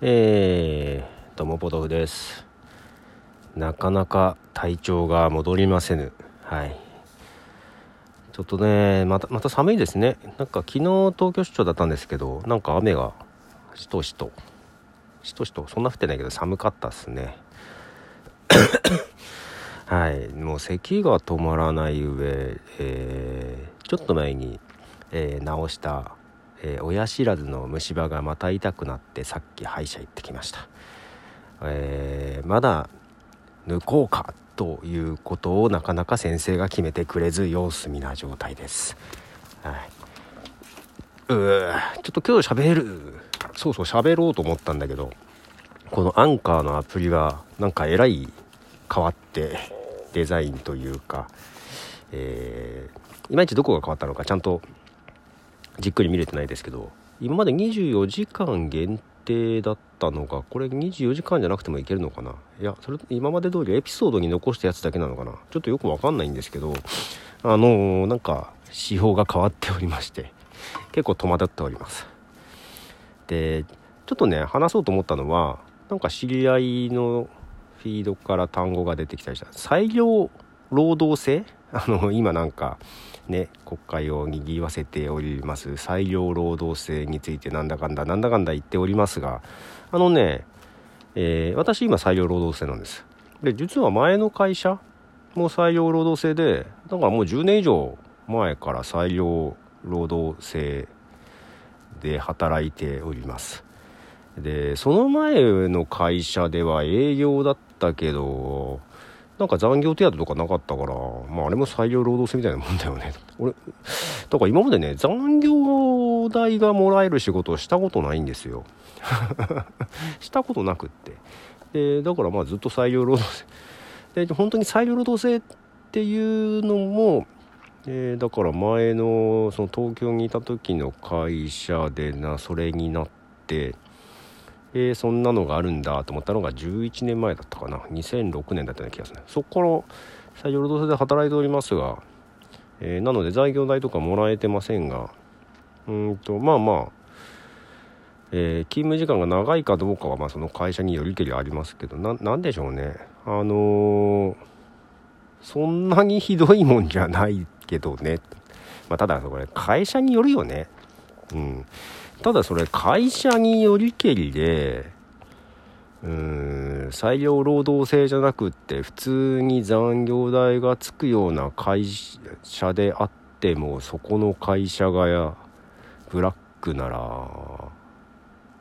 えー、どうもポトフです。なかなか体調が戻りませぬ。はい。ちょっとねまたまた寒いですね。なんか昨日東京出張だったんですけどなんか雨がしとしと。しとしと。そんな降ってないけど寒かったっすね。はい。もう咳が止まらない上、えー、ちょっと前に、えー、直したえー、親知らずの虫歯がまた痛くなってさっき歯医者行ってきました、えー、まだ抜こうかということをなかなか先生が決めてくれず様子見な状態です。はい。うーちょっと今日喋る。そうそう喋ろうと思ったんだけどこのアンカーのアプリがなんかえらい変わってデザインというか、えー、いまいちどこが変わったのかちゃんとじっくり見れてないですけど今まで24時間限定だったのがこれ24時間じゃなくてもいけるのかな？いやそれ今まで通りエピソードに残したやつだけなのかな？ちょっとよくわかんないんですけどあのー、なんか仕様が変わっておりまして結構戸惑っております。でちょっとね話そうと思ったのはなんか知り合いのフィードから単語が出てきたりした。裁量労働制？あの今なんかね国会をにぎわせております。裁量労働制についてなんだかんだなんだかんだ言っておりますがあのね、えー、私今裁量労働制なんです。で実は前の会社も裁量労働制でだからもう10年以上前から裁量労働制で働いております。でその前の会社では営業だったけどなんか残業手当とかなかったから、まああれも裁量労働制みたいなもんだよね。俺、だから今までね、残業代がもらえる仕事をしたことないんですよ。したことなくって。で、だからまあずっと裁量労働制。で、本当に裁量労働制っていうのも、えー、だから前のその東京にいた時の会社でな、それになって、えー、そんなのがあるんだと思ったのが11年前だったかな。2006年だったような気がするそこから採用労働制で働いておりますが、えー、なので在業代とかもらえてませんがうんとまあまあ、えー、勤務時間が長いかどうかはまあその会社によりけりありますけど何でしょうね。あのそんなにひどいもんじゃないけどね、まあ、ただこれ会社によるよね。うん。ただそれ会社によりけりでうーん裁量労働制じゃなくって普通に残業代がつくような会社であってもそこの会社がやブラックなら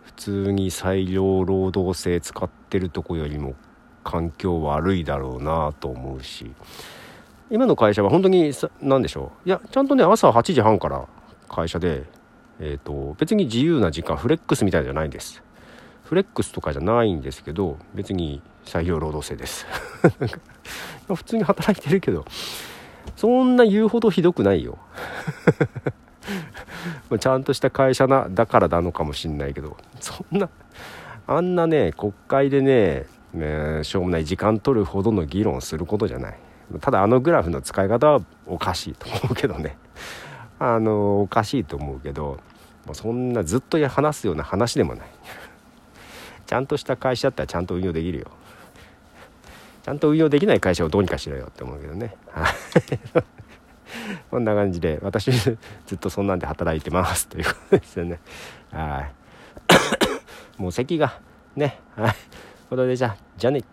普通に裁量労働制使ってるとこよりも環境悪いだろうなと思うし。今の会社は本当に何でしょう？いやちゃんとね朝8時半から会社でえーと、別に自由な時間フレックスみたいじゃないです。フレックスとかじゃないんですけど別に採用労働制です。普通に働いてるけどそんな言うほどひどくないよ。ちゃんとした会社なだからなのかもしんないけどそんなあんなね国会でねねしょうもない時間取るほどの議論することじゃない。ただあのグラフの使い方はおかしいと思うけどね。あのおかしいと思うけどそんなずっと話すような話でもない。ちゃんとした会社だったらちゃんと運用できるよ。ちゃんと運用できない会社をどうにかしろよって思うけどね。こんな感じで私ずっとそんなんで働いてますということですよね。はい。もう席がねはい。ことでじゃあじゃあね。